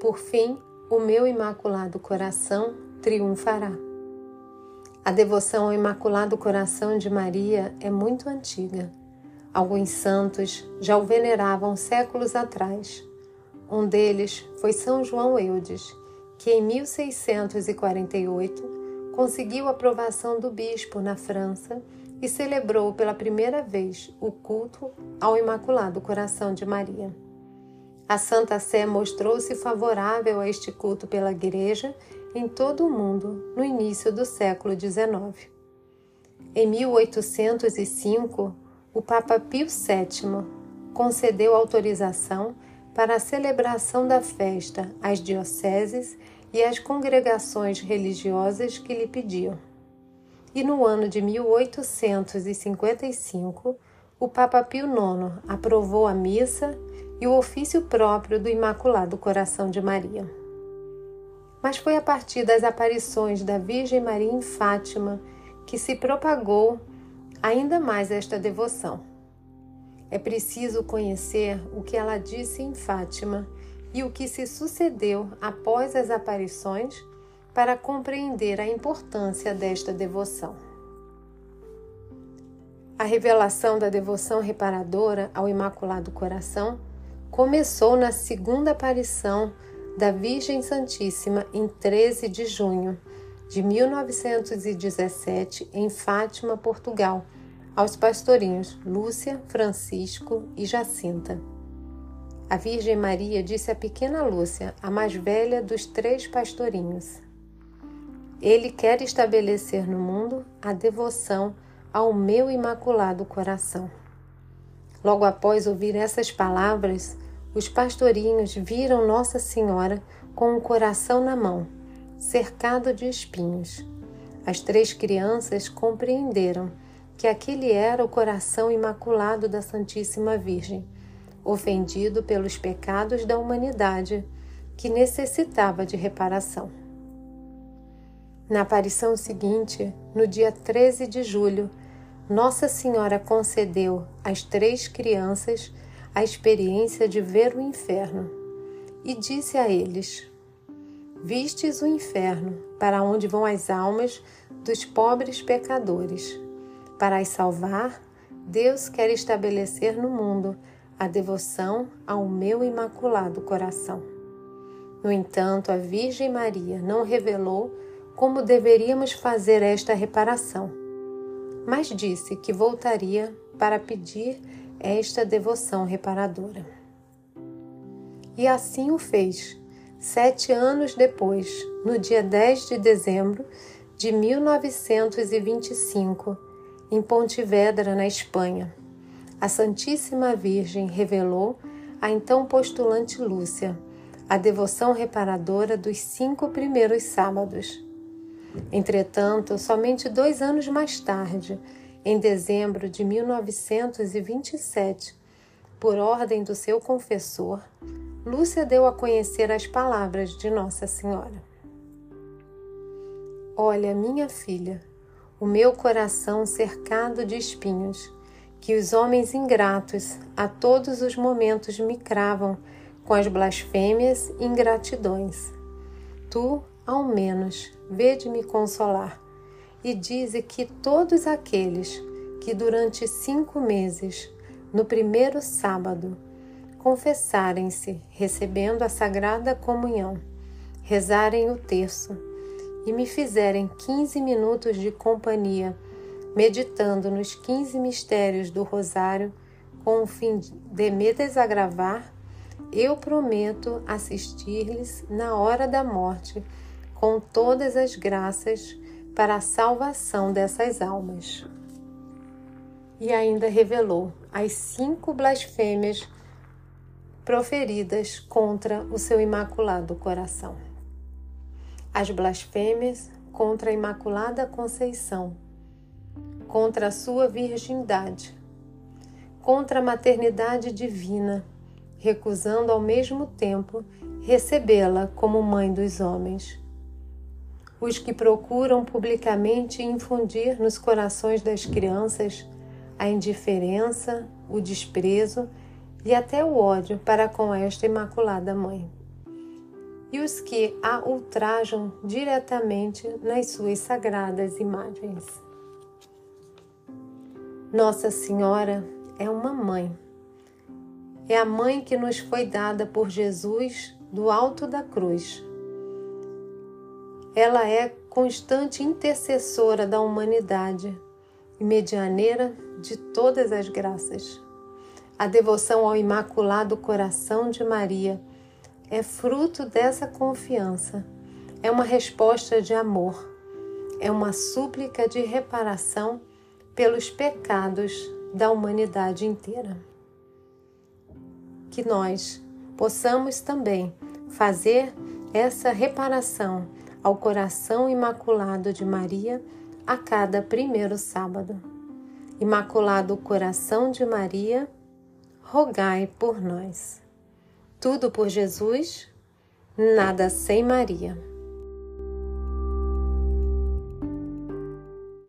Por fim, o meu imaculado coração triunfará. A devoção ao Imaculado Coração de Maria é muito antiga. Alguns santos já o veneravam séculos atrás. Um deles foi São João Eudes, que em 1648 conseguiu aprovação do bispo na França e celebrou pela primeira vez o culto ao Imaculado Coração de Maria. A Santa Sé mostrou-se favorável a este culto pela Igreja em todo o mundo no início do século XIX. Em 1805, o Papa Pio VII concedeu autorização para a celebração da festa às dioceses e às congregações religiosas que lhe pediam. E no ano de 1855, o Papa Pio IX aprovou a missa e o ofício próprio do Imaculado Coração de Maria. Mas foi a partir das aparições da Virgem Maria em Fátima que se propagou ainda mais esta devoção. É preciso conhecer o que ela disse em Fátima e o que se sucedeu após as aparições para compreender a importância desta devoção. A revelação da devoção reparadora ao Imaculado Coração começou na segunda aparição da Virgem Santíssima em 13 de junho de 1917 em Fátima, Portugal, aos pastorinhos Lúcia, Francisco e Jacinta. A Virgem Maria disse à pequena Lúcia, a mais velha dos três pastorinhos: Ele quer estabelecer no mundo a devoção ao meu imaculado coração. Logo após ouvir essas palavras, os pastorinhos viram Nossa Senhora com o coração na mão, cercado de espinhos. As três crianças compreenderam que aquele era o coração imaculado da Santíssima Virgem, ofendido pelos pecados da humanidade, que necessitava de reparação. Na aparição seguinte, no dia 13 de julho, Nossa Senhora concedeu às três crianças a experiência de ver o inferno e disse a eles: Vistes o inferno, para onde vão as almas dos pobres pecadores. Para as salvar, Deus quer estabelecer no mundo a devoção ao meu imaculado coração. No entanto, a Virgem Maria não revelou como deveríamos fazer esta reparação, mas disse que voltaria para pedir esta devoção reparadora. E assim o fez, sete anos depois, no dia 10 de dezembro de 1925, em Pontevedra, na Espanha. A Santíssima Virgem revelou a então postulante Lúcia a devoção reparadora dos cinco primeiros sábados. Entretanto, somente dois anos mais tarde, em dezembro de 1927, por ordem do seu confessor, Lúcia deu a conhecer as palavras de Nossa Senhora. Olha, minha filha, o meu coração cercado de espinhos, que os homens ingratos a todos os momentos me cravam com as blasfêmias e ingratidões. Tu, ao menos, vede me consolar e dize que todos aqueles que durante cinco meses, no primeiro sábado, confessarem-se recebendo a Sagrada Comunhão, rezarem o terço e me fizerem 15 minutos de companhia, meditando nos 15 mistérios do Rosário, com o fim de me desagravar, eu prometo assistir-lhes na hora da morte com todas as graças para a salvação dessas almas. E ainda revelou as cinco blasfêmias proferidas contra o seu imaculado coração. As blasfêmias contra a Imaculada Conceição, contra a sua virgindade, contra a maternidade divina, recusando ao mesmo tempo recebê-la como mãe dos homens os que procuram publicamente infundir nos corações das crianças a indiferença, o desprezo e até o ódio para com esta Imaculada Mãe. e os que a ultrajam diretamente nas suas sagradas imagens. Nossa Senhora é uma mãe. É a mãe que nos foi dada por Jesus do alto da cruz. Ela é constante intercessora da humanidade e medianeira de todas as graças. A devoção ao Imaculado Coração de Maria é fruto dessa confiança. É uma resposta de amor. É uma súplica de reparação pelos pecados da humanidade inteira. Que nós possamos também fazer essa reparação ao coração imaculado de Maria a cada primeiro sábado. Imaculado Coração de Maria, rogai por nós. Tudo por Jesus, nada sem Maria.